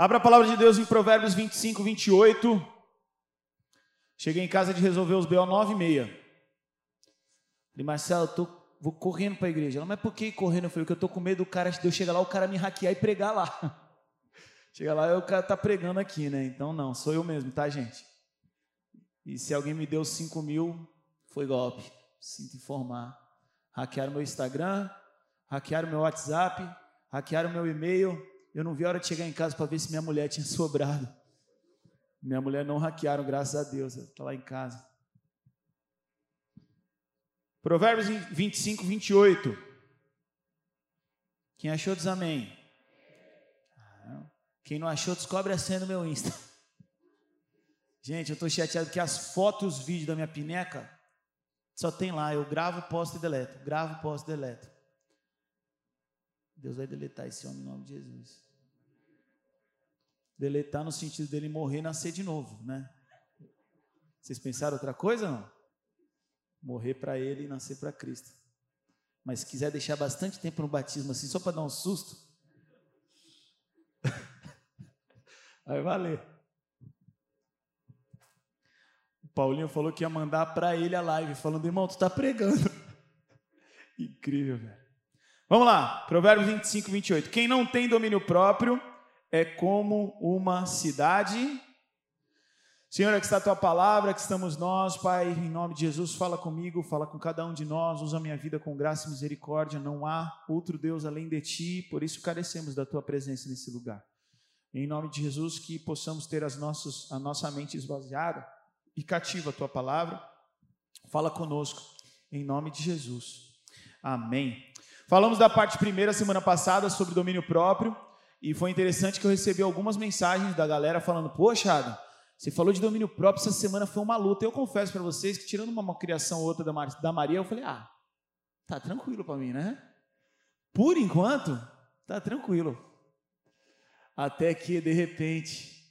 Abra a palavra de Deus em Provérbios 25, 28. Cheguei em casa de resolver os BO 9 e meia. Falei, Marcelo, eu tô, vou correndo para a igreja. Ela, mas por que correndo? Eu falei, porque eu tô com medo do cara, de eu chegar lá, o cara me hackear e pregar lá. Chega lá, o cara tá pregando aqui, né? Então não, sou eu mesmo, tá, gente? E se alguém me deu 5 mil, foi golpe. Sinto informar. Hackearam meu Instagram, hackearam meu WhatsApp, hackearam meu e-mail, eu não vi a hora de chegar em casa para ver se minha mulher tinha sobrado. Minha mulher não hackearam, graças a Deus. Está lá em casa. Provérbios 25, 28. Quem achou diz amém. Quem não achou, descobre a senha no meu Insta. Gente, eu estou chateado que as fotos, os vídeos da minha pineca só tem lá. Eu gravo, posto e deleto. Gravo, posto e deleto. Deus vai deletar esse homem em nome de Jesus. Deletar no sentido dele morrer e nascer de novo, né? Vocês pensaram outra coisa não? Morrer para ele e nascer para Cristo. Mas se quiser deixar bastante tempo no batismo assim, só para dar um susto, vai valer. O Paulinho falou que ia mandar para ele a live, falando, irmão, tu está pregando. Incrível, velho. Vamos lá, Provérbios 25, 28. Quem não tem domínio próprio é como uma cidade. Senhor, aqui está a tua palavra, aqui estamos nós, Pai, em nome de Jesus, fala comigo, fala com cada um de nós, usa a minha vida com graça e misericórdia, não há outro Deus além de ti, por isso carecemos da tua presença nesse lugar. Em nome de Jesus, que possamos ter as nossas, a nossa mente esvaziada e cativa a tua palavra, fala conosco, em nome de Jesus. Amém. Falamos da parte primeira semana passada sobre domínio próprio e foi interessante que eu recebi algumas mensagens da galera falando: Poxa, Adam, você falou de domínio próprio, essa semana foi uma luta. Eu confesso para vocês que, tirando uma criação ou outra da, da Maria, eu falei: Ah, tá tranquilo para mim, né? Por enquanto, tá tranquilo. Até que, de repente,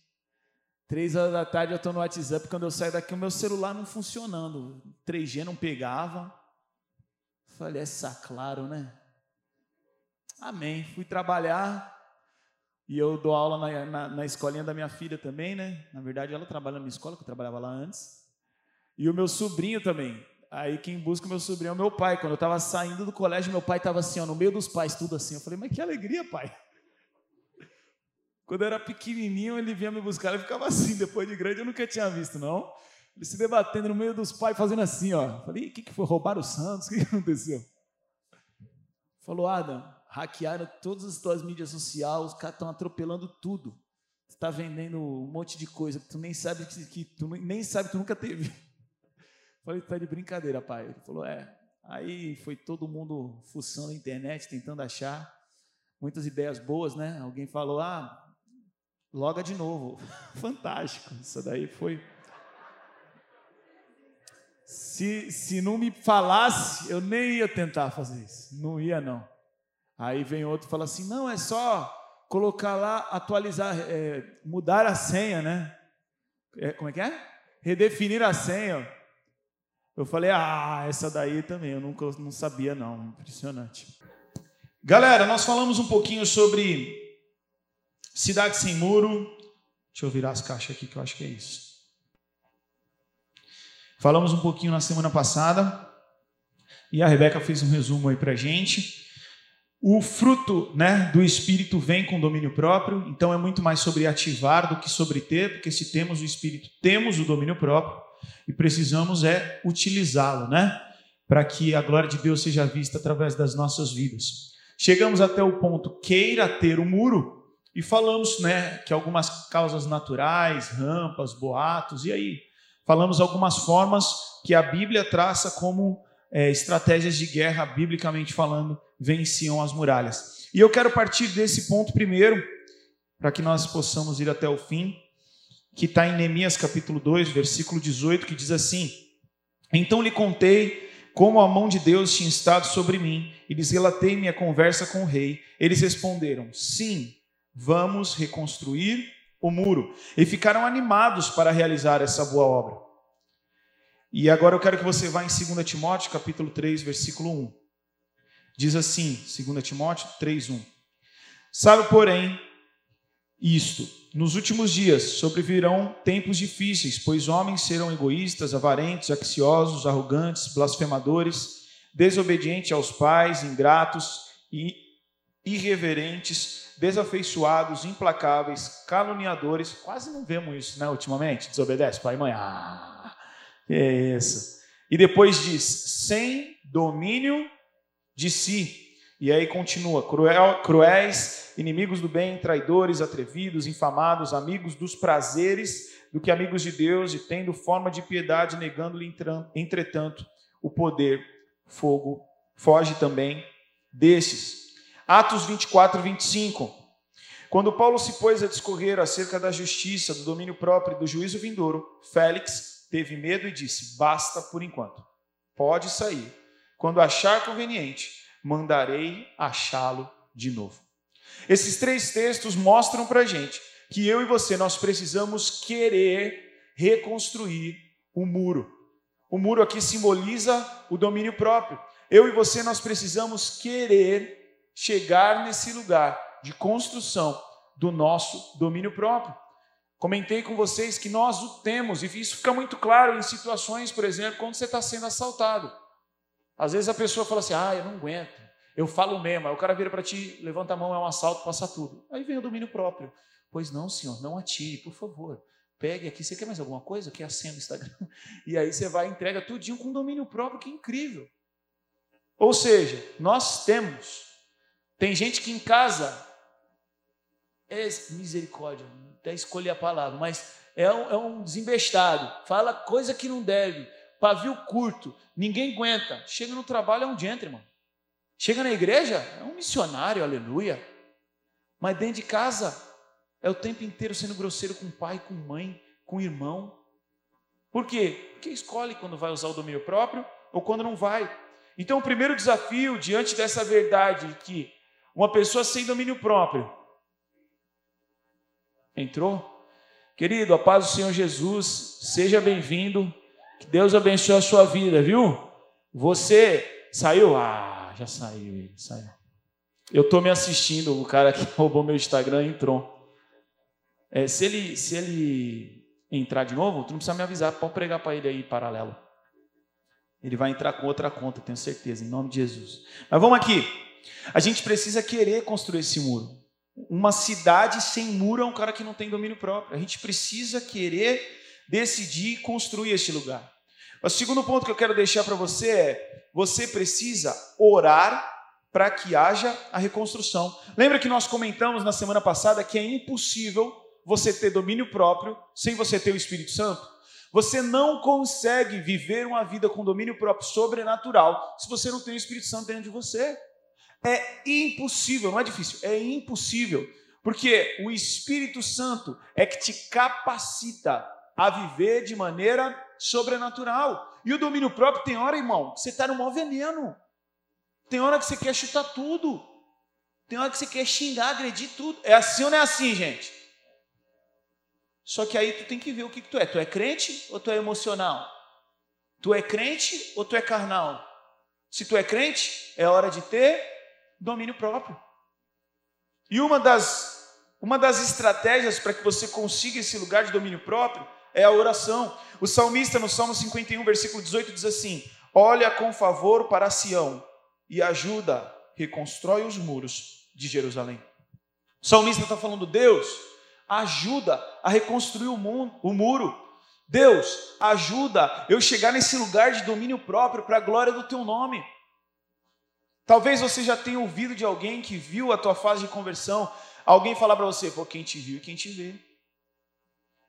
três horas da tarde eu estou no WhatsApp. Quando eu saio daqui, o meu celular não funcionando. 3G não pegava. Falei, é claro, né? Amém. Fui trabalhar e eu dou aula na, na, na, escolinha da minha filha também, né? Na verdade, ela trabalha na minha escola, que eu trabalhava lá antes. E o meu sobrinho também. Aí quem busca o meu sobrinho é o meu pai. Quando eu estava saindo do colégio, meu pai estava assim, ó, no meio dos pais, tudo assim. Eu falei, mas que alegria, pai. Quando eu era pequenininho, ele vinha me buscar, ele ficava assim. Depois de grande, eu nunca tinha visto, não. Ele se debatendo no meio dos pais, fazendo assim, ó. Eu falei, o que, que foi? Roubar o Santos? O que, que aconteceu? Falou, Adam, hackearam todas as tuas mídias sociais, os caras estão atropelando tudo. Tu está vendendo um monte de coisa que tu nem sabe que, que tu nem sabe que tu nunca teve. Falei, tá de brincadeira, pai. Ele falou, é. Aí foi todo mundo fuçando a internet, tentando achar muitas ideias boas, né? Alguém falou, ah, loga de novo. Fantástico. Isso daí foi. Se, se não me falasse, eu nem ia tentar fazer isso. Não ia, não. Aí vem outro e fala assim: não, é só colocar lá, atualizar, é, mudar a senha, né? É, como é que é? Redefinir a senha. Eu falei: ah, essa daí também, eu nunca não sabia, não. Impressionante. Galera, nós falamos um pouquinho sobre cidade sem muro. Deixa eu virar as caixas aqui que eu acho que é isso. Falamos um pouquinho na semana passada e a Rebeca fez um resumo aí para gente. O fruto né, do Espírito vem com domínio próprio, então é muito mais sobre ativar do que sobre ter, porque se temos o Espírito, temos o domínio próprio e precisamos é utilizá-lo, né? Para que a glória de Deus seja vista através das nossas vidas. Chegamos até o ponto queira ter o muro e falamos, né, que algumas causas naturais, rampas, boatos, e aí falamos algumas formas que a Bíblia traça como é, estratégias de guerra, biblicamente falando, venciam as muralhas. E eu quero partir desse ponto primeiro, para que nós possamos ir até o fim, que está em Neemias capítulo 2, versículo 18, que diz assim: Então lhe contei como a mão de Deus tinha estado sobre mim, e lhes relatei minha conversa com o rei. Eles responderam: Sim, vamos reconstruir o muro. E ficaram animados para realizar essa boa obra. E agora eu quero que você vá em 2 Timóteo, capítulo 3, versículo 1. Diz assim, 2 Timóteo 3:1. Sabe, porém, isto: nos últimos dias sobrevirão tempos difíceis, pois homens serão egoístas, avarentos, axiiosos, arrogantes, blasfemadores, desobedientes aos pais, ingratos e irreverentes, desafeiçoados, implacáveis, caluniadores. Quase não vemos isso, né, ultimamente? Desobedece pai e mãe. Ah, é isso. E depois diz: sem domínio de si. E aí continua: cruel, cruéis, inimigos do bem, traidores, atrevidos, infamados, amigos dos prazeres do que amigos de Deus, e tendo forma de piedade, negando-lhe, entretanto, o poder, fogo, foge também destes. Atos 24, 25. Quando Paulo se pôs a discorrer acerca da justiça, do domínio próprio e do juízo vindouro, Félix teve medo e disse: Basta por enquanto, pode sair. Quando achar conveniente, mandarei achá-lo de novo. Esses três textos mostram para a gente que eu e você nós precisamos querer reconstruir o muro. O muro aqui simboliza o domínio próprio. Eu e você nós precisamos querer chegar nesse lugar de construção do nosso domínio próprio. Comentei com vocês que nós o temos, e isso fica muito claro em situações, por exemplo, quando você está sendo assaltado. Às vezes a pessoa fala assim: ah, eu não aguento, eu falo mesmo. Aí o cara vira para ti, levanta a mão, é um assalto, passa tudo. Aí vem o domínio próprio. Pois não, senhor, não atire, por favor. Pegue aqui, você quer mais alguma coisa? Quer a senha Instagram? E aí você vai entrega tudinho com domínio próprio, que incrível. Ou seja, nós temos. Tem gente que em casa é misericórdia, até escolher a palavra, mas é um, é um desembestado, fala coisa que não deve, pavio curto, ninguém aguenta. Chega no trabalho é um gentleman. Chega na igreja, é um missionário, aleluia. Mas dentro de casa, é o tempo inteiro sendo grosseiro com pai, com mãe, com irmão. Por quê? Porque escolhe quando vai usar o domínio próprio ou quando não vai. Então, o primeiro desafio diante dessa verdade que uma pessoa sem domínio próprio entrou. Querido, a paz do Senhor Jesus, seja bem-vindo. Que Deus abençoe a sua vida, viu? Você saiu, ah, já saiu saiu. Eu estou me assistindo, o cara que roubou meu Instagram entrou. É, se, ele, se ele entrar de novo, tu não precisa me avisar, pode pregar para ele aí paralelo. Ele vai entrar com outra conta, tenho certeza, em nome de Jesus. Mas vamos aqui. A gente precisa querer construir esse muro. Uma cidade sem muro é um cara que não tem domínio próprio. A gente precisa querer decidir construir este lugar. O segundo ponto que eu quero deixar para você é: você precisa orar para que haja a reconstrução. Lembra que nós comentamos na semana passada que é impossível você ter domínio próprio sem você ter o Espírito Santo? Você não consegue viver uma vida com domínio próprio sobrenatural se você não tem o Espírito Santo dentro de você. É impossível, não é difícil, é impossível, porque o Espírito Santo é que te capacita a viver de maneira sobrenatural. E o domínio próprio tem hora, irmão, que você está no maior veneno. Tem hora que você quer chutar tudo. Tem hora que você quer xingar, agredir tudo. É assim ou não é assim, gente? Só que aí tu tem que ver o que, que tu é. Tu é crente ou tu é emocional? Tu é crente ou tu é carnal? Se tu é crente, é hora de ter domínio próprio. E uma das, uma das estratégias para que você consiga esse lugar de domínio próprio é a oração. O salmista, no Salmo 51, versículo 18, diz assim: Olha com favor para Sião e ajuda, reconstrói os muros de Jerusalém. O salmista está falando, Deus, ajuda a reconstruir o, mundo, o muro. Deus, ajuda eu chegar nesse lugar de domínio próprio para a glória do teu nome. Talvez você já tenha ouvido de alguém que viu a tua fase de conversão, alguém falar para você, pô, quem te viu quem te vê.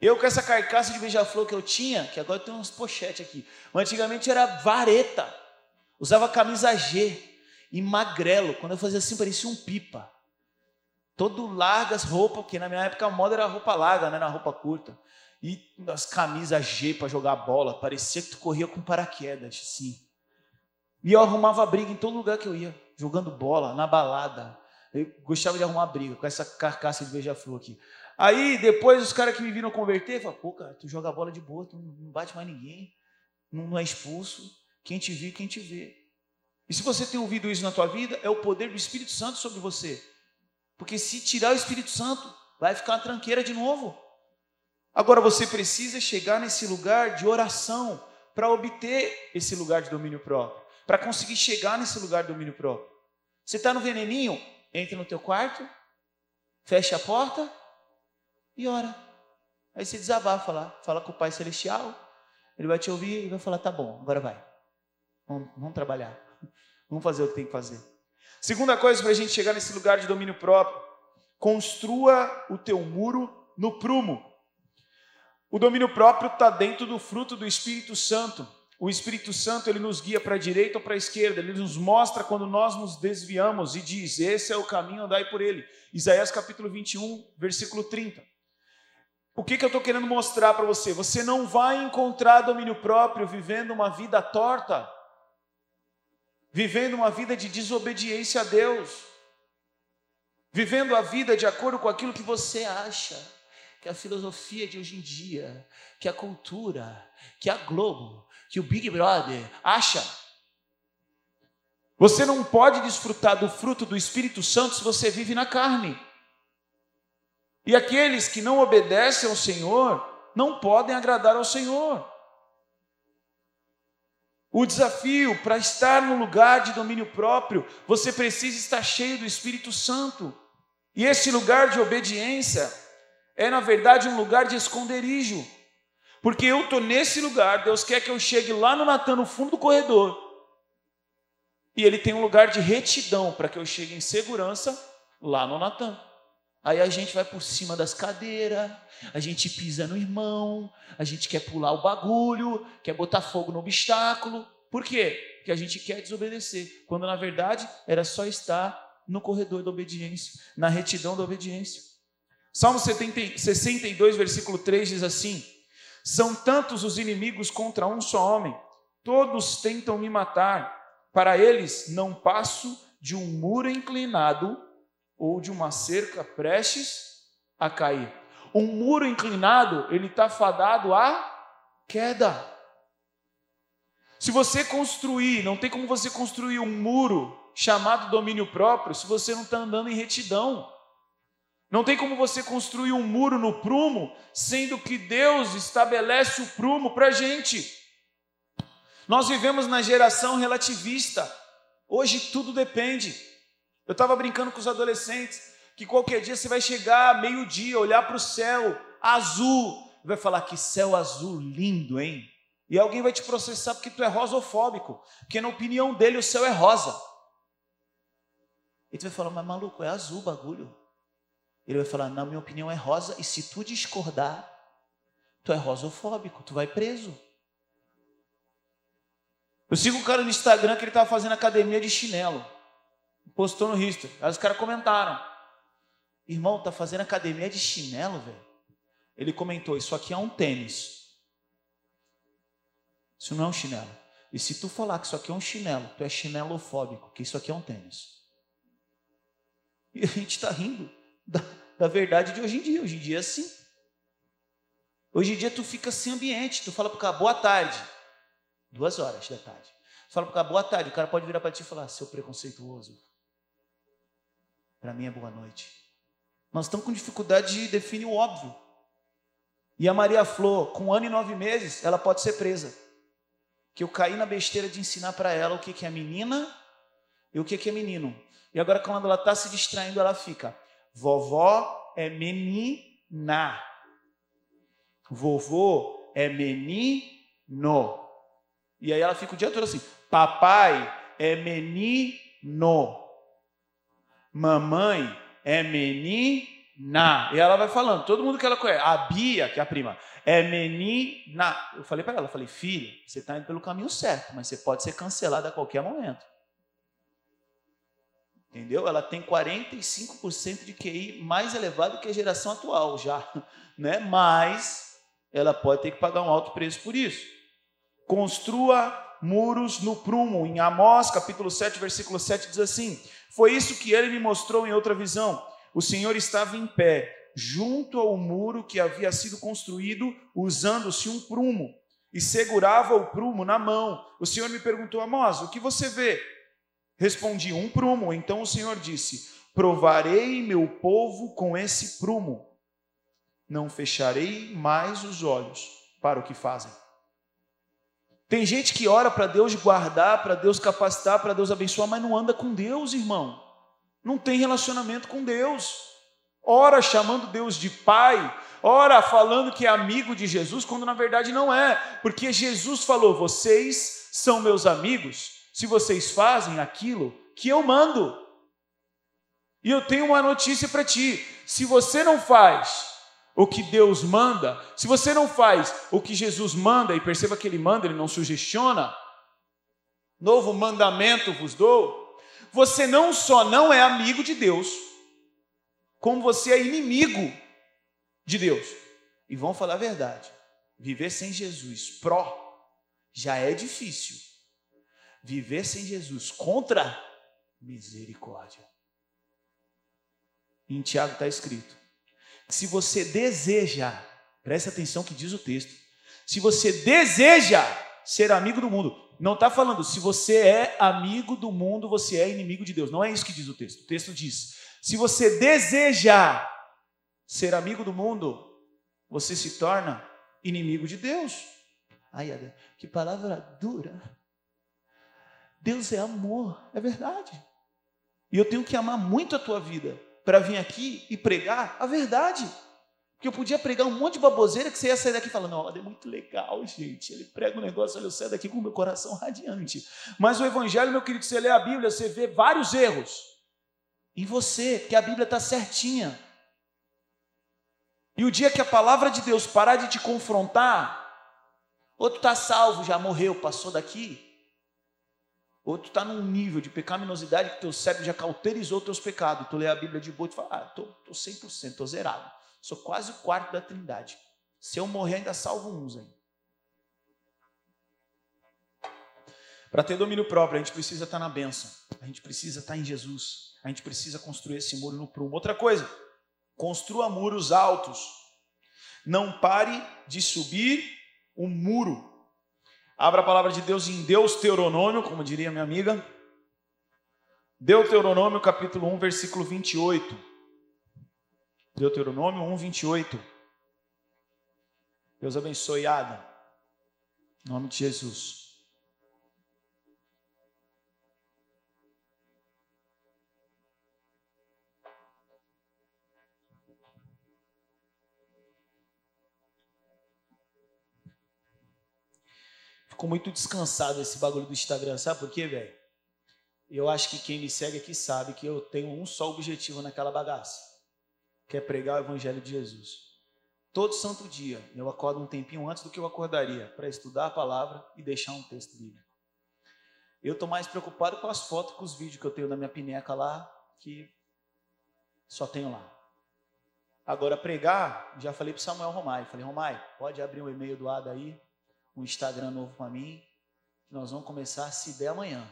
Eu com essa carcaça de beija-flor que eu tinha, que agora tem uns pochetes aqui, mas antigamente era vareta, usava camisa G e magrelo, quando eu fazia assim parecia um pipa. Todo largas roupas, porque na minha época a moda era roupa larga, né, na roupa curta. E as camisas G para jogar bola, parecia que tu corria com paraquedas, assim. E eu arrumava briga em todo lugar que eu ia, jogando bola, na balada. Eu gostava de arrumar briga com essa carcaça de beija-flor aqui. Aí depois os caras que me viram converter, falam, pô, cara, tu joga bola de boa, tu não bate mais ninguém, não é expulso, quem te viu, quem te vê. E se você tem ouvido isso na tua vida, é o poder do Espírito Santo sobre você. Porque se tirar o Espírito Santo, vai ficar uma tranqueira de novo. Agora você precisa chegar nesse lugar de oração para obter esse lugar de domínio próprio, para conseguir chegar nesse lugar de domínio próprio. Você está no veneninho? Entra no teu quarto, fecha a porta e ora. Aí você desabafa lá, fala com o Pai Celestial, ele vai te ouvir e vai falar: tá bom, agora vai. Vamos, vamos trabalhar. Vamos fazer o que tem que fazer. Segunda coisa para a gente chegar nesse lugar de domínio próprio: construa o teu muro no prumo. O domínio próprio está dentro do fruto do Espírito Santo. O Espírito Santo ele nos guia para a direita ou para a esquerda, ele nos mostra quando nós nos desviamos e diz: Esse é o caminho, andai por ele. Isaías capítulo 21, versículo 30. O que, que eu estou querendo mostrar para você? Você não vai encontrar domínio próprio vivendo uma vida torta, vivendo uma vida de desobediência a Deus, vivendo a vida de acordo com aquilo que você acha, que é a filosofia de hoje em dia, que é a cultura, que é a Globo, que o Big Brother acha. Você não pode desfrutar do fruto do Espírito Santo se você vive na carne. E aqueles que não obedecem ao Senhor não podem agradar ao Senhor. O desafio para estar no lugar de domínio próprio, você precisa estar cheio do Espírito Santo. E esse lugar de obediência é, na verdade, um lugar de esconderijo. Porque eu estou nesse lugar, Deus quer que eu chegue lá no Natan, no fundo do corredor. E Ele tem um lugar de retidão para que eu chegue em segurança lá no Natan. Aí a gente vai por cima das cadeiras, a gente pisa no irmão, a gente quer pular o bagulho, quer botar fogo no obstáculo. Por quê? Porque a gente quer desobedecer, quando na verdade era só estar no corredor da obediência, na retidão da obediência. Salmo 70, 62, versículo 3 diz assim: São tantos os inimigos contra um só homem, todos tentam me matar, para eles não passo de um muro inclinado ou de uma cerca prestes a cair. Um muro inclinado, ele está fadado à queda. Se você construir, não tem como você construir um muro chamado domínio próprio se você não está andando em retidão. Não tem como você construir um muro no prumo, sendo que Deus estabelece o prumo para a gente. Nós vivemos na geração relativista. Hoje tudo depende. Eu estava brincando com os adolescentes que qualquer dia você vai chegar meio-dia, olhar para o céu azul, vai falar que céu azul lindo, hein? E alguém vai te processar porque tu é rosofóbico, porque na opinião dele o céu é rosa. E tu vai falar, mas maluco, é azul o bagulho. Ele vai falar, na minha opinião é rosa, e se tu discordar, tu é rosofóbico, tu vai preso. Eu sigo um cara no Instagram que ele estava fazendo academia de chinelo postou no History. Aí os caras comentaram. Irmão, tá fazendo academia de chinelo, velho? Ele comentou: Isso aqui é um tênis. Isso não é um chinelo. E se tu falar que isso aqui é um chinelo, tu é chinelofóbico, que isso aqui é um tênis. E a gente está rindo da, da verdade de hoje em dia. Hoje em dia é assim. Hoje em dia tu fica sem ambiente, tu fala para o cara, boa tarde. Duas horas da tarde. Tu fala para o cara, boa tarde. O cara pode virar para ti e falar, seu preconceituoso. Para mim é boa noite. Nós estamos com dificuldade de definir o óbvio. E a Maria Flor, com um ano e nove meses, ela pode ser presa. Que eu caí na besteira de ensinar para ela o que, que é menina e o que, que é menino. E agora, quando ela está se distraindo, ela fica: vovó é menina, vovô é menino. E aí ela fica o dia todo assim: papai é menino mamãe é menina. E ela vai falando, todo mundo que ela conhece. A Bia, que é a prima, é menina. Eu falei para ela, falei, filha, você está indo pelo caminho certo, mas você pode ser cancelada a qualquer momento. Entendeu? Ela tem 45% de QI mais elevado que a geração atual já, né? Mas ela pode ter que pagar um alto preço por isso. Construa muros no prumo. Em Amós, capítulo 7, versículo 7 diz assim: foi isso que ele me mostrou em outra visão. O Senhor estava em pé, junto ao muro que havia sido construído, usando-se um prumo, e segurava o prumo na mão. O Senhor me perguntou, Amós, o que você vê? Respondi, um prumo. Então o Senhor disse: provarei meu povo com esse prumo, não fecharei mais os olhos para o que fazem. Tem gente que ora para Deus guardar, para Deus capacitar, para Deus abençoar, mas não anda com Deus, irmão. Não tem relacionamento com Deus. Ora chamando Deus de Pai, ora falando que é amigo de Jesus, quando na verdade não é, porque Jesus falou: vocês são meus amigos se vocês fazem aquilo que eu mando. E eu tenho uma notícia para ti: se você não faz o que Deus manda, se você não faz o que Jesus manda, e perceba que ele manda, ele não sugestiona, novo mandamento vos dou, você não só não é amigo de Deus, como você é inimigo de Deus. E vamos falar a verdade: viver sem Jesus, pró, já é difícil. Viver sem Jesus, contra misericórdia. Em Tiago está escrito: se você deseja, presta atenção que diz o texto, se você deseja ser amigo do mundo, não está falando se você é amigo do mundo, você é inimigo de Deus. Não é isso que diz o texto. O texto diz: se você deseja ser amigo do mundo, você se torna inimigo de Deus. Ai, que palavra dura. Deus é amor, é verdade. E eu tenho que amar muito a tua vida para vir aqui e pregar a verdade. Porque eu podia pregar um monte de baboseira que você ia sair daqui falando, olha, é muito legal, gente. Ele prega um negócio, olha, eu saio daqui com o meu coração radiante. Mas o Evangelho, meu querido, você lê a Bíblia, você vê vários erros em você, porque a Bíblia está certinha. E o dia que a palavra de Deus parar de te confrontar, outro está salvo, já morreu, passou daqui. Outro está num nível de pecaminosidade que teu cérebro já cauterizou teus pecados. Tu lê a Bíblia de boa e fala, ah, tô, tô 100%, estou zerado. Sou quase o quarto da trindade. Se eu morrer, ainda salvo uns aí. Para ter domínio próprio, a gente precisa estar tá na bênção. A gente precisa estar tá em Jesus. A gente precisa construir esse muro no prumo. Outra coisa, construa muros altos. Não pare de subir o muro. Abra a palavra de Deus em Deuteronômio, como diria minha amiga. Deuteronômio capítulo 1, versículo 28. Deuteronômio 1, 28. Deus abençoe, Ada. Em nome de Jesus. Ficou muito descansado esse bagulho do Instagram, sabe por quê, velho? Eu acho que quem me segue aqui sabe que eu tenho um só objetivo naquela bagaça que é pregar o Evangelho de Jesus. Todo santo dia eu acordo um tempinho antes do que eu acordaria para estudar a palavra e deixar um texto bíblico. Eu estou mais preocupado com as fotos, com os vídeos que eu tenho na minha pineca lá, que só tenho lá. Agora, pregar, já falei para Samuel Romai. Falei, Romai, pode abrir um e-mail do Ada aí, um Instagram novo para mim. Nós vamos começar se der amanhã.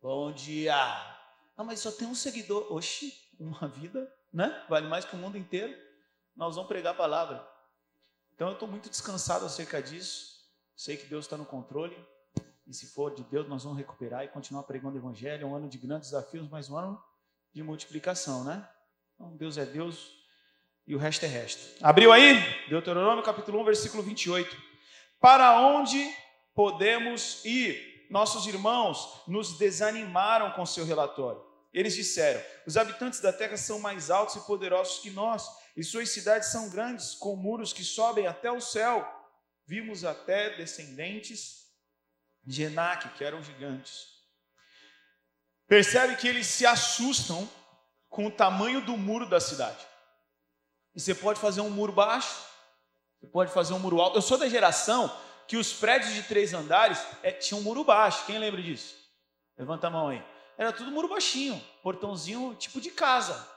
Bom dia! Ah, mas só tem um seguidor. Oxi, uma vida né? Vale mais que o mundo inteiro. Nós vamos pregar a palavra. Então eu estou muito descansado acerca disso. Sei que Deus está no controle. E se for de Deus, nós vamos recuperar e continuar pregando o Evangelho. É um ano de grandes desafios, mas um ano de multiplicação, né? Então Deus é Deus e o resto é resto. Abriu aí? Deuteronômio capítulo 1, versículo 28. Para onde podemos ir? Nossos irmãos nos desanimaram com seu relatório. Eles disseram: Os habitantes da terra são mais altos e poderosos que nós, e suas cidades são grandes, com muros que sobem até o céu. Vimos até descendentes de Enaque, que eram gigantes. Percebe que eles se assustam com o tamanho do muro da cidade. E você pode fazer um muro baixo, você pode fazer um muro alto. Eu sou da geração que os prédios de três andares é, tinham um muro baixo. Quem lembra disso? Levanta a mão aí era tudo muro baixinho, portãozinho tipo de casa.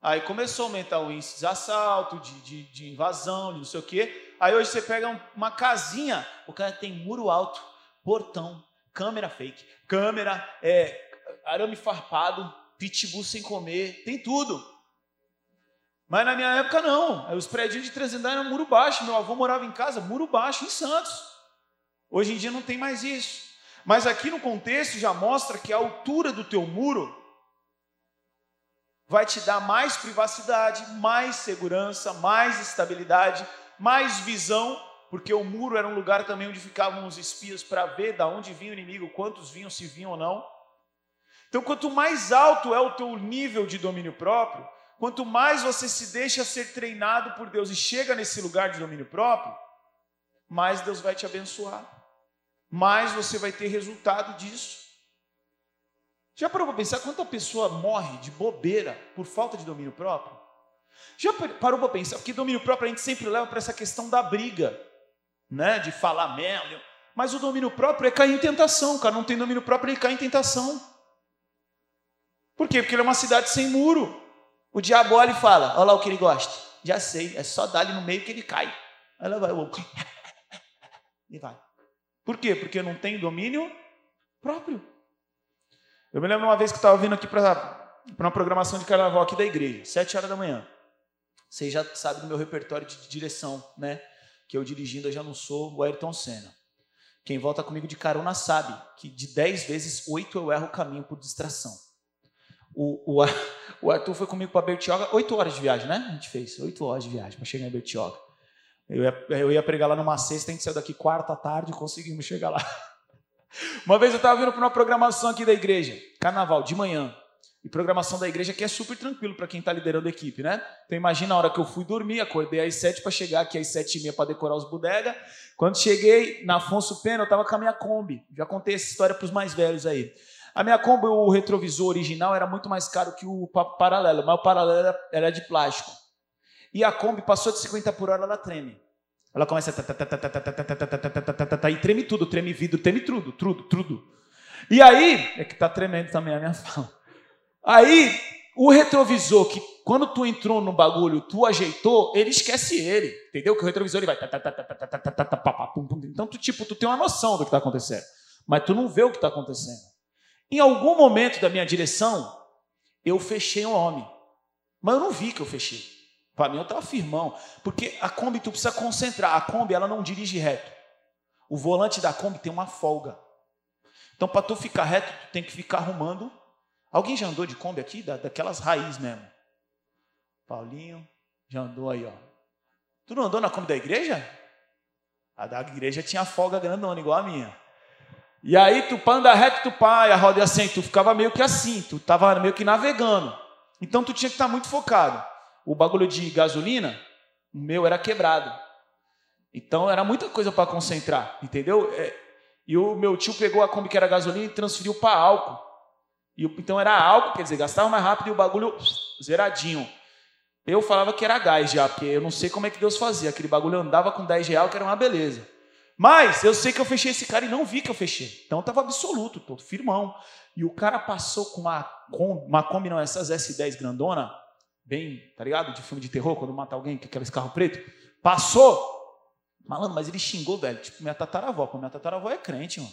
Aí começou a aumentar o índice de assalto, de, de, de invasão, de não sei o quê. Aí hoje você pega uma casinha, o cara tem muro alto, portão, câmera fake, câmera, é, arame farpado, pitbull sem comer, tem tudo. Mas na minha época não. Os prédios de 300 eram muro baixo. Meu avô morava em casa, muro baixo, em Santos. Hoje em dia não tem mais isso. Mas aqui no contexto já mostra que a altura do teu muro vai te dar mais privacidade, mais segurança, mais estabilidade, mais visão, porque o muro era um lugar também onde ficavam os espias para ver da onde vinha o inimigo, quantos vinham, se vinham ou não. Então, quanto mais alto é o teu nível de domínio próprio, quanto mais você se deixa ser treinado por Deus e chega nesse lugar de domínio próprio, mais Deus vai te abençoar, mais você vai ter resultado disso. Já parou para pensar quanta pessoa morre de bobeira por falta de domínio próprio? Já parou para pensar? Porque domínio próprio a gente sempre leva para essa questão da briga, né? De falar merda. Mas o domínio próprio é cair em tentação. O cara não tem domínio próprio, ele cai em tentação. Por quê? Porque ele é uma cidade sem muro. O diabo olha e fala: Olha lá o que ele gosta. Já sei, é só dar ele no meio que ele cai. Aí ela vai, e vai. Por quê? Porque não tem domínio próprio. Eu me lembro uma vez que eu estava vindo aqui para uma programação de carnaval aqui da igreja, sete horas da manhã. Vocês já sabem do meu repertório de direção, né? Que eu dirigindo eu já não sou o Ayrton Senna. Quem volta comigo de carona sabe que de dez vezes, oito eu erro o caminho por distração. O, o, o Arthur foi comigo para Bertioga, oito horas de viagem, né? A gente fez oito horas de viagem para chegar em Bertioga. Eu ia, eu ia pregar lá numa sexta, a gente saiu daqui quarta tarde e conseguimos chegar lá. Uma vez eu estava vindo para uma programação aqui da igreja, carnaval, de manhã. E programação da igreja que é super tranquilo para quem está liderando a equipe, né? Então imagina a hora que eu fui dormir, acordei às sete para chegar aqui às sete e meia para decorar os bodega. Quando cheguei na Afonso Pena, eu estava com a minha Kombi. Já contei essa história para os mais velhos aí. A minha Kombi, o retrovisor original era muito mais caro que o paralelo, mas o paralelo era de plástico. E a Kombi passou de 50 por hora, ela treme. Ela começa e treme tudo, treme vidro, treme tudo, tudo, tudo. E aí, é que tá tremendo também a minha fala. Aí, o retrovisor, que quando tu entrou no bagulho, tu ajeitou, ele esquece ele, entendeu? Que o retrovisor ele vai. Então, tu, tipo, tu tem uma noção do que está acontecendo, mas tu não vê o que está acontecendo. Em algum momento da minha direção, eu fechei um homem, mas eu não vi que eu fechei. Para mim eu estava firmão, porque a Kombi tu precisa concentrar. A Kombi ela não dirige reto. O volante da Kombi tem uma folga. Então para tu ficar reto, tu tem que ficar arrumando. Alguém já andou de Kombi aqui? Da, daquelas raízes mesmo. Paulinho já andou aí, ó. Tu não andou na Kombi da igreja? A da igreja tinha folga grandona, igual a minha. E aí tu andar reto, tu e a roda assim, tu ficava meio que assim, tu estava meio que navegando. Então tu tinha que estar muito focado o bagulho de gasolina, o meu era quebrado. Então era muita coisa para concentrar, entendeu? É, e o meu tio pegou a Kombi que era gasolina e transferiu para álcool. E, então era álcool, quer dizer, gastava mais rápido e o bagulho zeradinho. Eu falava que era gás já, porque eu não sei como é que Deus fazia. Aquele bagulho andava com 10 reais, que era uma beleza. Mas eu sei que eu fechei esse cara e não vi que eu fechei. Então estava absoluto, todo firmão. E o cara passou com uma Kombi, uma Kombi não, essas S10 grandona, bem, tá ligado? De filme de terror, quando mata alguém com aqueles carro preto. Passou. Malandro, mas ele xingou, velho. Tipo, minha tataravó. Pô, minha tataravó é crente, mano.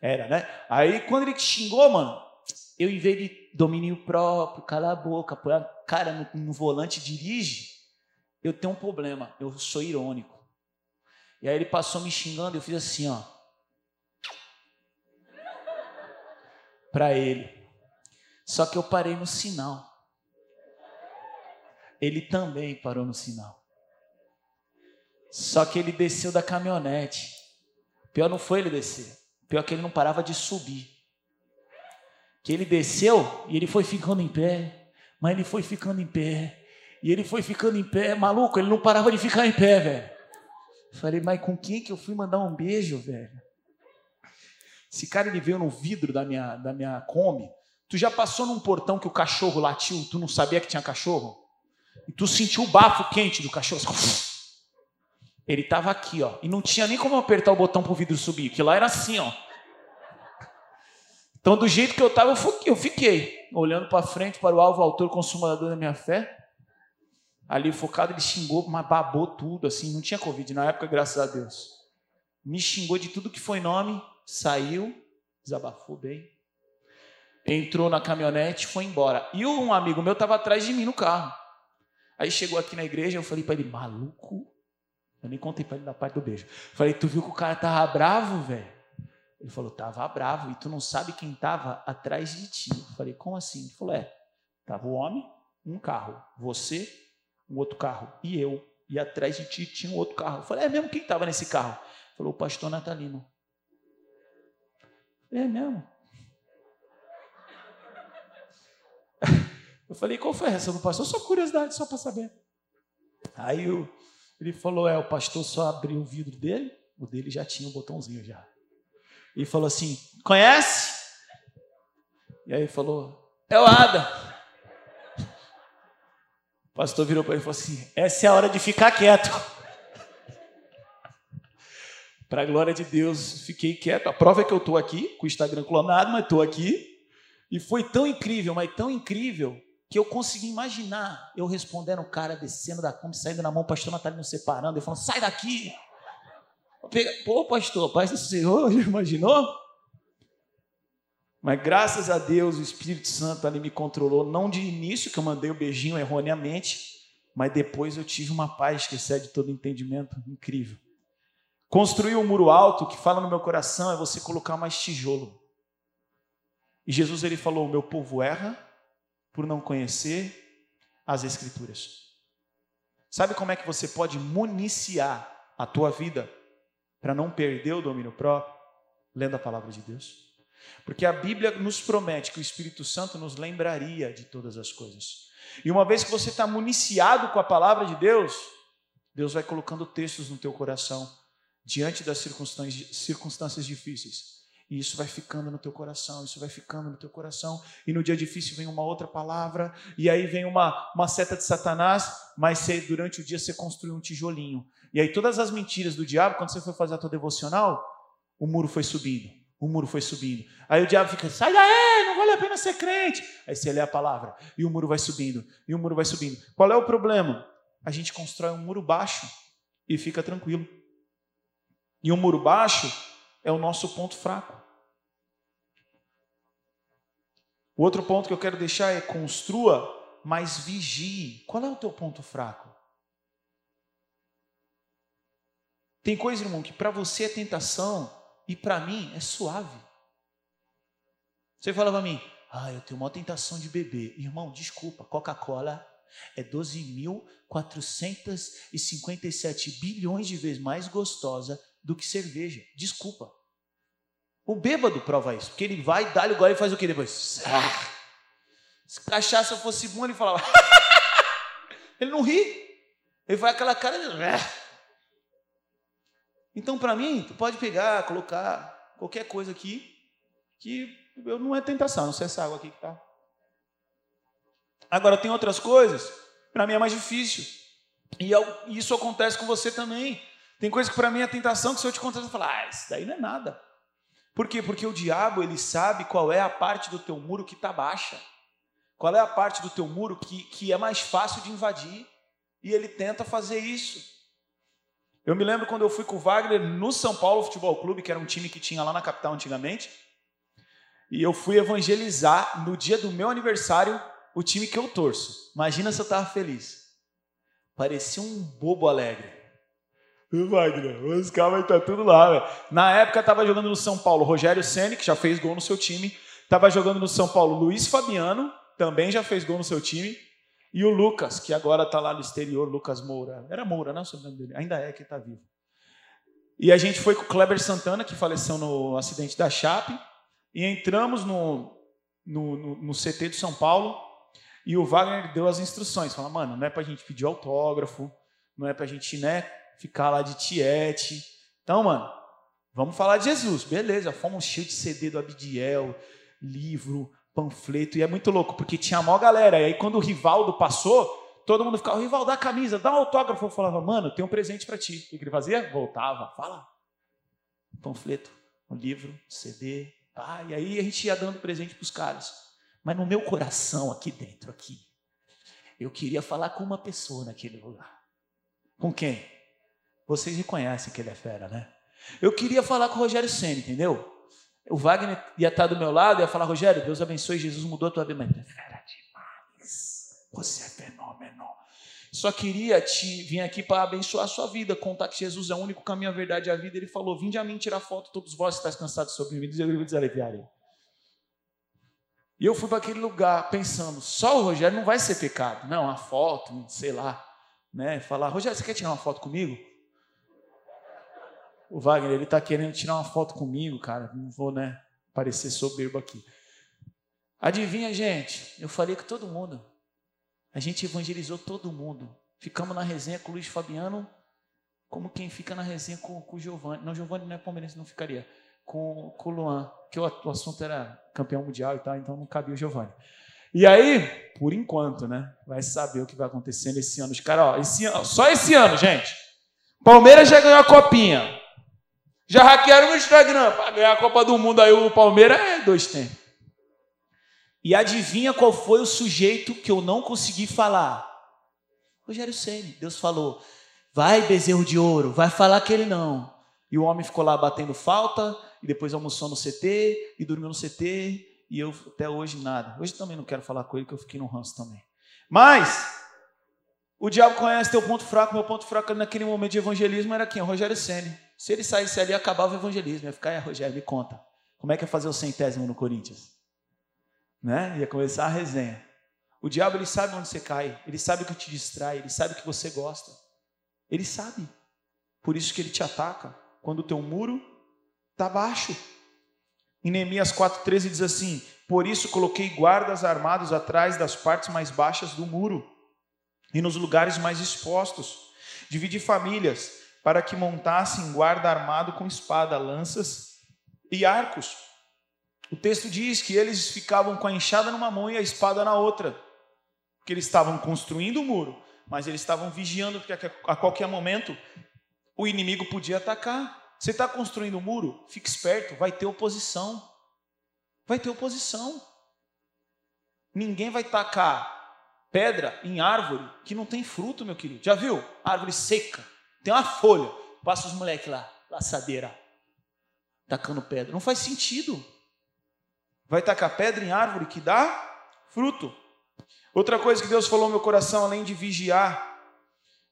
Era, né? Aí, quando ele xingou, mano, eu, em vez de domínio próprio, cala a boca, põe a cara no, no volante dirige, eu tenho um problema. Eu sou irônico. E aí ele passou me xingando, eu fiz assim, ó. Para ele. Só que eu parei no sinal ele também parou no sinal. Só que ele desceu da caminhonete. Pior não foi ele descer. Pior que ele não parava de subir. Que ele desceu e ele foi ficando em pé. Mas ele foi ficando em pé. E ele foi ficando em pé. Maluco, ele não parava de ficar em pé, velho. Falei, mas com quem que eu fui mandar um beijo, velho? Esse cara ele veio no vidro da minha, da minha Kombi. Tu já passou num portão que o cachorro latiu, tu não sabia que tinha cachorro? E tu sentiu o bafo quente do cachorro. Ele estava aqui, ó. E não tinha nem como apertar o botão para o vidro subir, que lá era assim, ó. Então, do jeito que eu estava, eu fiquei. Olhando para frente, para o alvo, autor, consumador da minha fé. Ali focado, ele xingou, mas babou tudo, assim. Não tinha Covid na época, graças a Deus. Me xingou de tudo que foi nome, saiu, desabafou bem. Entrou na caminhonete, foi embora. E um amigo meu estava atrás de mim no carro. Aí chegou aqui na igreja, eu falei para ele, maluco? Eu nem contei para ele da parte do beijo. Falei, tu viu que o cara tava bravo, velho? Ele falou, tava bravo, e tu não sabe quem tava atrás de ti. Eu falei, como assim? Ele falou, é, Tava o homem, um carro, você, um outro carro e eu. E atrás de ti tinha um outro carro. Eu falei, é mesmo quem estava nesse carro? Falou, o pastor Natalino. É mesmo? Eu falei, qual foi a reação do pastor? Só curiosidade, só para saber. Aí eu, ele falou, é, o pastor só abriu o vidro dele, o dele já tinha um botãozinho já. E falou assim, conhece? E aí falou, é o Ada. O pastor virou para ele e falou assim, essa é a hora de ficar quieto. Para a glória de Deus, fiquei quieto. A prova é que eu estou aqui, com o Instagram clonado, mas estou aqui. E foi tão incrível, mas tão incrível, que eu consegui imaginar eu respondendo o cara descendo da Kombi, saindo na mão, o pastor Natalino nos separando, eu falando, sai daqui! Pô, pastor, paz do Senhor, imaginou? Mas graças a Deus o Espírito Santo ali me controlou, não de início, que eu mandei o beijinho erroneamente, mas depois eu tive uma paz que excede todo entendimento incrível. Construir um muro alto, que fala no meu coração, é você colocar mais tijolo. E Jesus ele falou: "O meu povo erra por não conhecer as escrituras". Sabe como é que você pode municiar a tua vida para não perder o domínio próprio? Lendo a palavra de Deus. Porque a Bíblia nos promete que o Espírito Santo nos lembraria de todas as coisas. E uma vez que você está municiado com a palavra de Deus, Deus vai colocando textos no teu coração diante das circunstâncias, circunstâncias difíceis. E isso vai ficando no teu coração, isso vai ficando no teu coração. E no dia difícil vem uma outra palavra, e aí vem uma, uma seta de Satanás, mas você, durante o dia você construiu um tijolinho. E aí todas as mentiras do diabo, quando você foi fazer a tua devocional, o muro foi subindo, o muro foi subindo. Aí o diabo fica, sai daí, não vale a pena ser crente. Aí você lê a palavra, e o muro vai subindo, e o muro vai subindo. Qual é o problema? A gente constrói um muro baixo e fica tranquilo. E um muro baixo é o nosso ponto fraco. O outro ponto que eu quero deixar é construa, mas vigie. Qual é o teu ponto fraco? Tem coisa, irmão, que para você é tentação e para mim é suave. Você fala para mim, ah, eu tenho uma tentação de beber. Irmão, desculpa, Coca-Cola é 12.457 bilhões de vezes mais gostosa do que cerveja. Desculpa. O bêbado prova isso, porque ele vai, dá-lhe o gole e faz o que depois? Ah. Se cachaça fosse bom, ele falava. ele não ri. Ele vai aquela cara. Ah. Então, para mim, tu pode pegar, colocar qualquer coisa aqui, que eu não é tentação, não sei essa água aqui que tá. Agora, tem outras coisas, para mim é mais difícil. E isso acontece com você também. Tem coisa que para mim é tentação que se eu te contar, você fala, ah, isso daí não é nada. Por quê? Porque o diabo, ele sabe qual é a parte do teu muro que está baixa. Qual é a parte do teu muro que, que é mais fácil de invadir. E ele tenta fazer isso. Eu me lembro quando eu fui com o Wagner no São Paulo Futebol Clube, que era um time que tinha lá na capital antigamente. E eu fui evangelizar no dia do meu aniversário o time que eu torço. Imagina se eu estava feliz. Parecia um bobo alegre. Wagner, os caras tá tudo lá, velho. Na época estava jogando no São Paulo Rogério Ceni, que já fez gol no seu time. Estava jogando no São Paulo Luiz Fabiano, também já fez gol no seu time. E o Lucas, que agora está lá no exterior, Lucas Moura. Era Moura, não é o sobrenome dele? Ainda é que está vivo. E a gente foi com o Kleber Santana, que faleceu no acidente da Chape. E entramos no, no, no, no CT de São Paulo. E o Wagner deu as instruções. Fala, mano, não é para a gente pedir autógrafo, não é para a gente, né? ficar lá de tiete. Então, mano, vamos falar de Jesus. Beleza, fomos cheios de CD do Abidiel, livro, panfleto, e é muito louco, porque tinha a maior galera. E aí, quando o Rivaldo passou, todo mundo ficava, Rivaldo, dá a camisa, dá um autógrafo. Eu falava, mano, tem um presente para ti. O que ele fazia? Voltava, fala. Panfleto, um livro, CD, ah, e aí a gente ia dando presente para os caras. Mas no meu coração, aqui dentro, aqui, eu queria falar com uma pessoa naquele lugar. Com quem? Vocês reconhecem que ele é fera, né? Eu queria falar com o Rogério Senna, entendeu? O Wagner ia estar do meu lado e ia falar, Rogério, Deus abençoe, Jesus mudou a tua vida. Mas fera demais. Você é fenômeno. Só queria te vir aqui para abençoar a sua vida, contar que Jesus é o único caminho, a verdade e a vida. Ele falou: Vinde a mim tirar foto, todos vós estáis cansados sobre mim, aliviarei. E eu fui para aquele lugar pensando, só o Rogério não vai ser pecado. Não, a foto, sei lá. Né? Falar, Rogério, você quer tirar uma foto comigo? O Wagner, ele está querendo tirar uma foto comigo, cara. Não vou, né, parecer soberbo aqui. Adivinha, gente? Eu falei com todo mundo. A gente evangelizou todo mundo. Ficamos na resenha com o Luiz Fabiano, como quem fica na resenha com, com o Giovanni. Não, Giovanni não é palmeirense, não ficaria. Com, com o Luan, que o, o assunto era campeão mundial e tal, então não cabia o Giovanni. E aí, por enquanto, né? Vai saber o que vai acontecer nesse ano. Os caras, ó, esse só esse ano, gente. Palmeiras já ganhou a copinha. Já hackearam no Instagram para ganhar a Copa do Mundo. Aí o Palmeiras é dois tempos. E adivinha qual foi o sujeito que eu não consegui falar? Rogério Ceni. Deus falou: vai, bezerro de ouro, vai falar que ele não. E o homem ficou lá batendo falta, e depois almoçou no CT, e dormiu no CT, e eu até hoje nada. Hoje também não quero falar com ele, que eu fiquei no ranço também. Mas, o diabo conhece teu ponto fraco, meu ponto fraco naquele momento de evangelismo era quem? O Rogério Ceni. Se ele saísse ali, acabava o evangelismo. Ia ficar, é, Rogério, me conta. Como é que é fazer o centésimo no Corinthians? Né? Ia começar a resenha. O diabo, ele sabe onde você cai. Ele sabe o que te distrai. Ele sabe o que você gosta. Ele sabe. Por isso que ele te ataca. Quando o teu muro está baixo. Em Neemias 4,13 diz assim: Por isso coloquei guardas armados atrás das partes mais baixas do muro e nos lugares mais expostos. Dividi famílias para que montassem guarda armado com espada, lanças e arcos. O texto diz que eles ficavam com a enxada numa mão e a espada na outra, porque eles estavam construindo o muro, mas eles estavam vigiando, porque a qualquer momento o inimigo podia atacar. Você está construindo um muro? Fique esperto, vai ter oposição. Vai ter oposição. Ninguém vai tacar pedra em árvore que não tem fruto, meu querido. Já viu? Árvore seca. Tem uma folha. Passa os moleques lá, laçadeira, tacando pedra. Não faz sentido. Vai tacar pedra em árvore que dá fruto. Outra coisa que Deus falou no meu coração, além de vigiar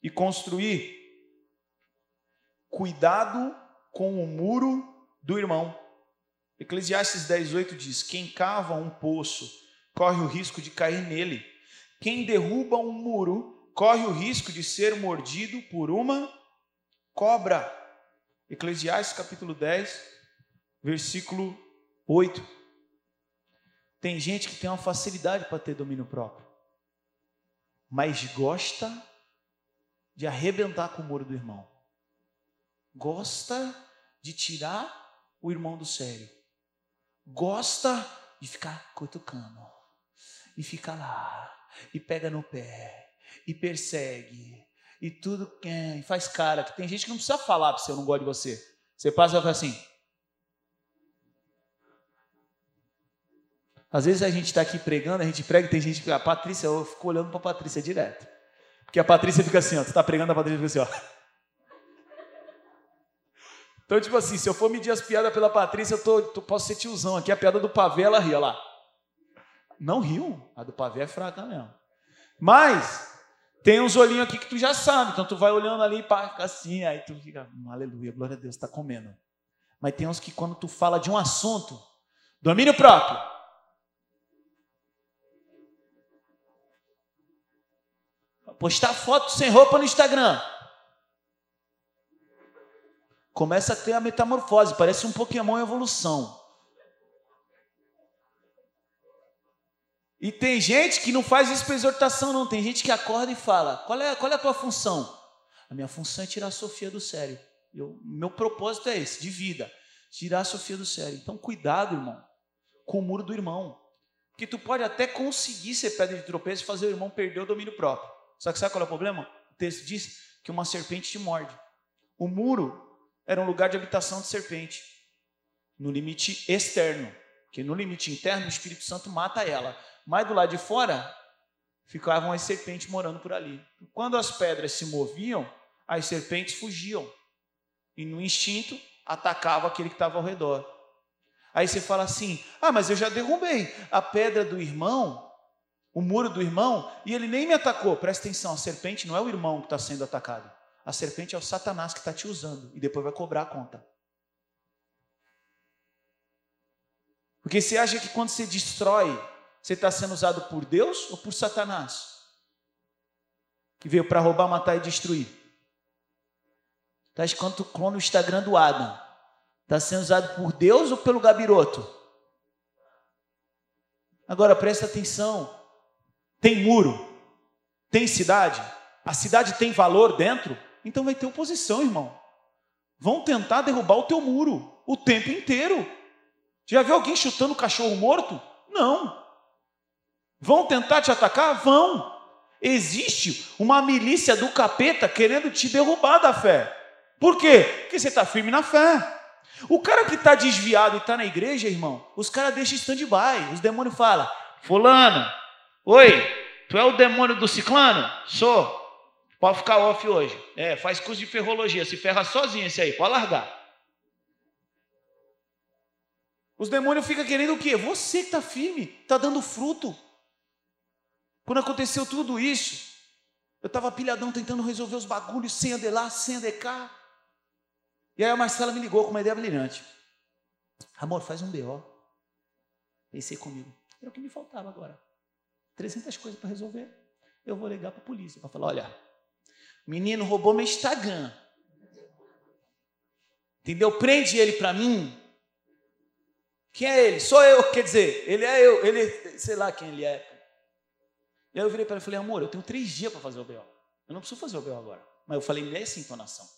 e construir, cuidado com o muro do irmão. Eclesiastes 10:8 diz: Quem cava um poço corre o risco de cair nele. Quem derruba um muro corre o risco de ser mordido por uma cobra. Eclesiastes capítulo 10, versículo 8. Tem gente que tem uma facilidade para ter domínio próprio, mas gosta de arrebentar com o muro do irmão. Gosta de tirar o irmão do sério. Gosta de ficar cutucando. E fica lá. E pega no pé. E persegue e tudo é, faz cara. Que tem gente que não precisa falar para você, eu não gosto de você. Você passa e vai assim. Às vezes a gente está aqui pregando, a gente prega e tem gente que. A Patrícia, eu fico olhando para a Patrícia direto. Porque a Patrícia fica assim, ó. Tu está pregando, a Patrícia fica assim, ó. Então, tipo assim, se eu for medir as piadas pela Patrícia, eu tô, tô, posso ser tiozão aqui. A piada do pavê, ela ri, lá. Não riu. A do pavê é fraca mesmo. Mas, tem uns olhinhos aqui que tu já sabe, então tu vai olhando ali e assim, aí tu fica, hum, aleluia, glória a Deus, está comendo. Mas tem uns que quando tu fala de um assunto, domínio próprio. Postar foto sem roupa no Instagram. Começa a ter a metamorfose, parece um Pokémon em evolução. E tem gente que não faz isso para exortação, não. Tem gente que acorda e fala: qual é, qual é a tua função? A minha função é tirar a Sofia do sério. Eu, meu propósito é esse, de vida. Tirar a Sofia do sério. Então, cuidado, irmão, com o muro do irmão. Porque tu pode até conseguir ser pedra de tropeço e fazer o irmão perder o domínio próprio. Só que sabe qual é o problema? O texto diz que uma serpente te morde. O muro era um lugar de habitação de serpente, no limite externo. Porque no limite interno, o Espírito Santo mata ela. Mas do lado de fora ficavam as serpentes morando por ali. Quando as pedras se moviam, as serpentes fugiam. E no instinto atacava aquele que estava ao redor. Aí você fala assim: ah, mas eu já derrubei a pedra do irmão, o muro do irmão, e ele nem me atacou. Presta atenção: a serpente não é o irmão que está sendo atacado. A serpente é o Satanás que está te usando e depois vai cobrar a conta. Porque você acha que quando você destrói Você está sendo usado por Deus ou por Satanás? Que veio para roubar, matar e destruir. Está escrito no Instagram do Adam. Está sendo usado por Deus ou pelo gabiroto? Agora presta atenção. Tem muro? Tem cidade? A cidade tem valor dentro? Então vai ter oposição, irmão. Vão tentar derrubar o teu muro o tempo inteiro. Já viu alguém chutando cachorro morto? Não. Vão tentar te atacar? Vão. Existe uma milícia do capeta querendo te derrubar da fé. Por quê? Porque você está firme na fé. O cara que está desviado e está na igreja, irmão, os caras deixam stand-by. Os demônios falam: Fulano, oi, tu é o demônio do ciclano? Sou. Pode ficar off hoje. É, faz curso de ferrologia. Se ferra sozinho esse aí, pode largar. Os demônios ficam querendo o quê? Você que está firme, está dando fruto. Quando aconteceu tudo isso, eu estava pilhadão tentando resolver os bagulhos sem andar lá, sem andar cá. E aí a Marcela me ligou com uma ideia brilhante. Amor, faz um BO. Pensei comigo. Era o que me faltava agora. 300 coisas para resolver. Eu vou ligar para a polícia para falar: olha, menino roubou meu Instagram. Entendeu? Prende ele para mim. Quem é ele? Sou eu, quer dizer, ele é eu, ele, sei lá quem ele é. E aí eu virei para ele e falei, amor, eu tenho três dias para fazer o BO. Eu não preciso fazer o BO agora. Mas eu falei nessa entonação.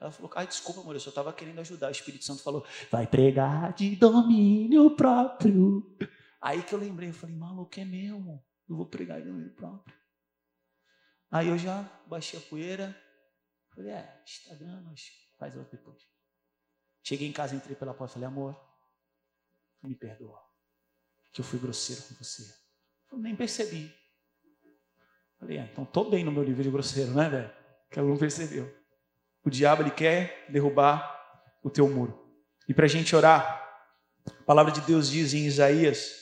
Ela falou, ai, desculpa, amor, eu só estava querendo ajudar. O Espírito Santo falou, vai pregar de domínio próprio. Aí que eu lembrei, eu falei, maluco, é meu, eu vou pregar de domínio próprio. Aí eu já baixei a poeira, falei, é, Instagram, mas faz outro depois. Cheguei em casa, entrei pela porta, falei, amor, me perdoa, que eu fui grosseiro com você. Eu nem percebi. Falei, ah, então estou bem no meu nível de grosseiro, né, velho? Que ela não percebeu. O diabo, ele quer derrubar o teu muro. E para a gente orar, a palavra de Deus diz em Isaías,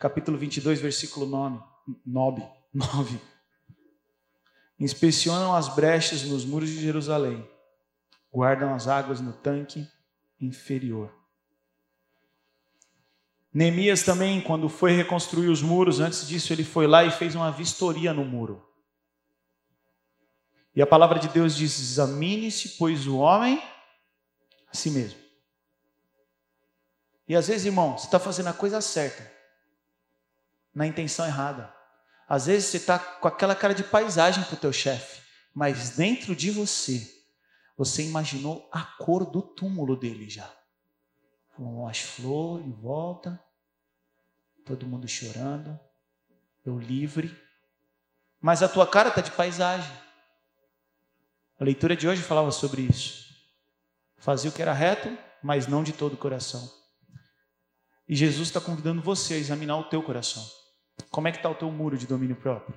capítulo 22, versículo 9, 9, 9 inspecionam as brechas nos muros de Jerusalém, guardam as águas no tanque inferior. Neemias também, quando foi reconstruir os muros, antes disso ele foi lá e fez uma vistoria no muro. E a palavra de Deus diz: examine-se, pois o homem a si mesmo. E às vezes, irmão, você está fazendo a coisa certa, na intenção errada. Às vezes você está com aquela cara de paisagem para o teu chefe, mas dentro de você, você imaginou a cor do túmulo dele já. Com as flores em volta, todo mundo chorando, eu livre, mas a tua cara está de paisagem. A leitura de hoje falava sobre isso. Fazia o que era reto, mas não de todo o coração. E Jesus está convidando você a examinar o teu coração. Como é que está o teu muro de domínio próprio?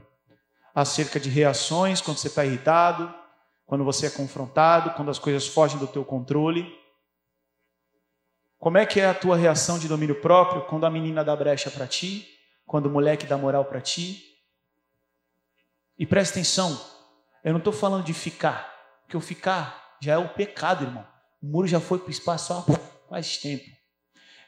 Acerca de reações, quando você está irritado, quando você é confrontado, quando as coisas fogem do teu controle. Como é que é a tua reação de domínio próprio quando a menina dá brecha para ti, quando o moleque dá moral para ti? E presta atenção, eu não estou falando de ficar, porque o ficar já é o pecado, irmão. O muro já foi para o espaço há faz tempo.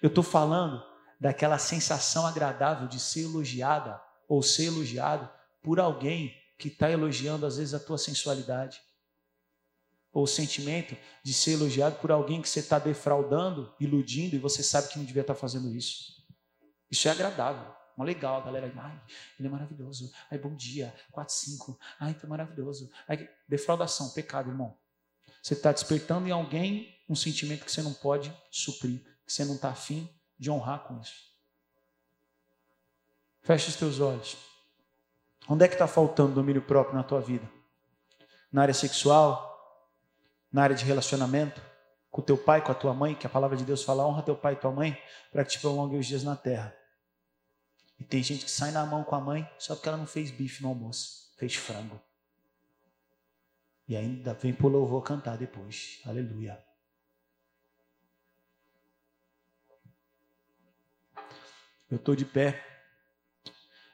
Eu estou falando daquela sensação agradável de ser elogiada ou ser elogiado por alguém que está elogiando às vezes a tua sensualidade ou o sentimento de ser elogiado por alguém que você está defraudando, iludindo, e você sabe que não devia estar tá fazendo isso. Isso é agradável. Mó legal, a galera. Ai, ele é maravilhoso. Ai, bom dia. 4, 5. Ai, tá maravilhoso. Ai, defraudação, pecado, irmão. Você está despertando em alguém um sentimento que você não pode suprir, que você não está afim de honrar com isso. Feche os teus olhos. Onde é que está faltando domínio próprio na tua vida? Na área sexual? Na área de relacionamento, com teu pai, com a tua mãe, que a palavra de Deus fala, honra teu pai e tua mãe, para que te prolongue os dias na terra. E tem gente que sai na mão com a mãe só porque ela não fez bife no almoço, fez frango. E ainda vem pro louvor cantar depois. Aleluia. Eu estou de pé.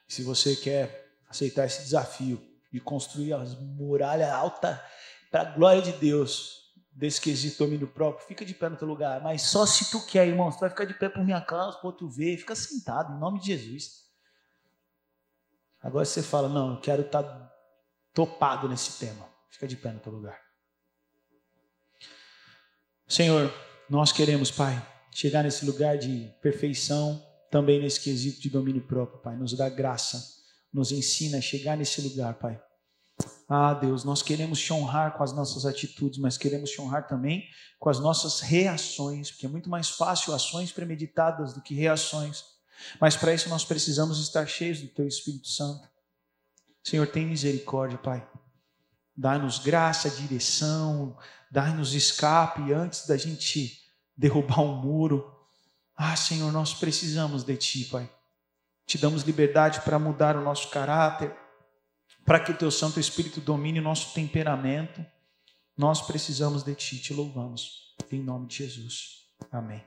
Se você quer aceitar esse desafio de construir as muralhas altas para a glória de Deus, desse quesito domínio próprio, fica de pé no teu lugar. Mas só se tu quer, irmão, tu vai ficar de pé por minha causa, por tu ver, fica sentado, em nome de Jesus. Agora você fala: Não, eu quero estar tá topado nesse tema. Fica de pé no teu lugar. Senhor, nós queremos, Pai, chegar nesse lugar de perfeição, também nesse quesito de domínio próprio, Pai. Nos dá graça, nos ensina a chegar nesse lugar, Pai. Ah, Deus, nós queremos te honrar com as nossas atitudes, mas queremos te honrar também com as nossas reações, porque é muito mais fácil ações premeditadas do que reações. Mas para isso nós precisamos estar cheios do Teu Espírito Santo. Senhor, tem misericórdia, Pai. Dá-nos graça, direção, dá-nos escape antes da gente derrubar um muro. Ah, Senhor, nós precisamos de Ti, Pai. Te damos liberdade para mudar o nosso caráter, para que o Teu Santo Espírito domine o nosso temperamento. Nós precisamos de Ti, te louvamos. Em nome de Jesus. Amém.